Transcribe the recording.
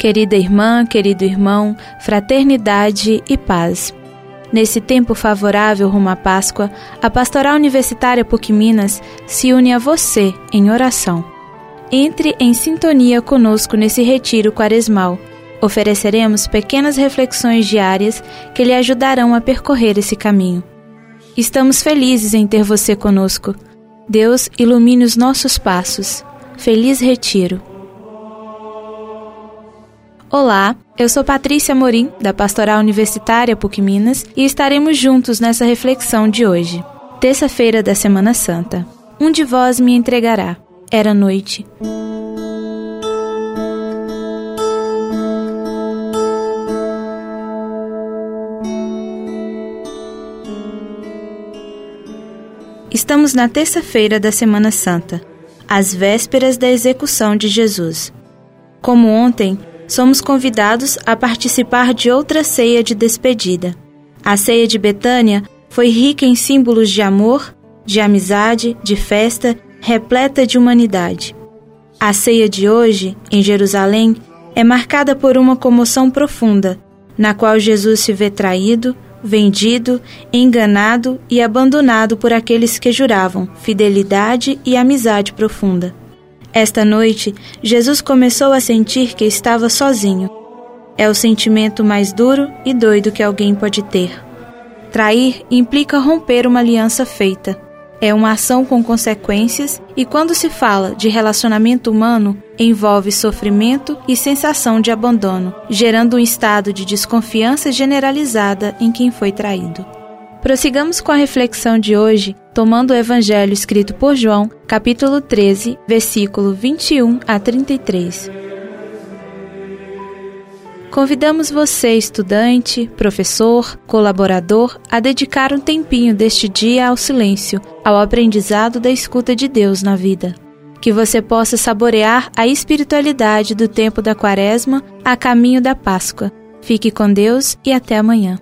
Querida irmã, querido irmão, fraternidade e paz. Nesse tempo favorável rumo à Páscoa, a Pastoral Universitária PUC Minas se une a você em oração. Entre em sintonia conosco nesse retiro quaresmal. Ofereceremos pequenas reflexões diárias que lhe ajudarão a percorrer esse caminho. Estamos felizes em ter você conosco. Deus ilumine os nossos passos. Feliz Retiro. Olá, eu sou Patrícia Morim, da Pastoral Universitária PUC Minas, e estaremos juntos nessa reflexão de hoje. Terça-feira da Semana Santa. Um de vós me entregará. Era noite. Estamos na terça-feira da Semana Santa, às vésperas da execução de Jesus. Como ontem, somos convidados a participar de outra ceia de despedida. A ceia de Betânia foi rica em símbolos de amor, de amizade, de festa, repleta de humanidade. A ceia de hoje, em Jerusalém, é marcada por uma comoção profunda, na qual Jesus se vê traído, vendido, enganado e abandonado por aqueles que juravam fidelidade e amizade profunda. Esta noite, Jesus começou a sentir que estava sozinho. É o sentimento mais duro e doido que alguém pode ter. Trair implica romper uma aliança feita. É uma ação com consequências e, quando se fala de relacionamento humano, envolve sofrimento e sensação de abandono, gerando um estado de desconfiança generalizada em quem foi traído. Prossigamos com a reflexão de hoje, tomando o Evangelho escrito por João, capítulo 13, versículo 21 a 33. Convidamos você, estudante, professor, colaborador, a dedicar um tempinho deste dia ao silêncio, ao aprendizado da escuta de Deus na vida. Que você possa saborear a espiritualidade do tempo da Quaresma a caminho da Páscoa. Fique com Deus e até amanhã.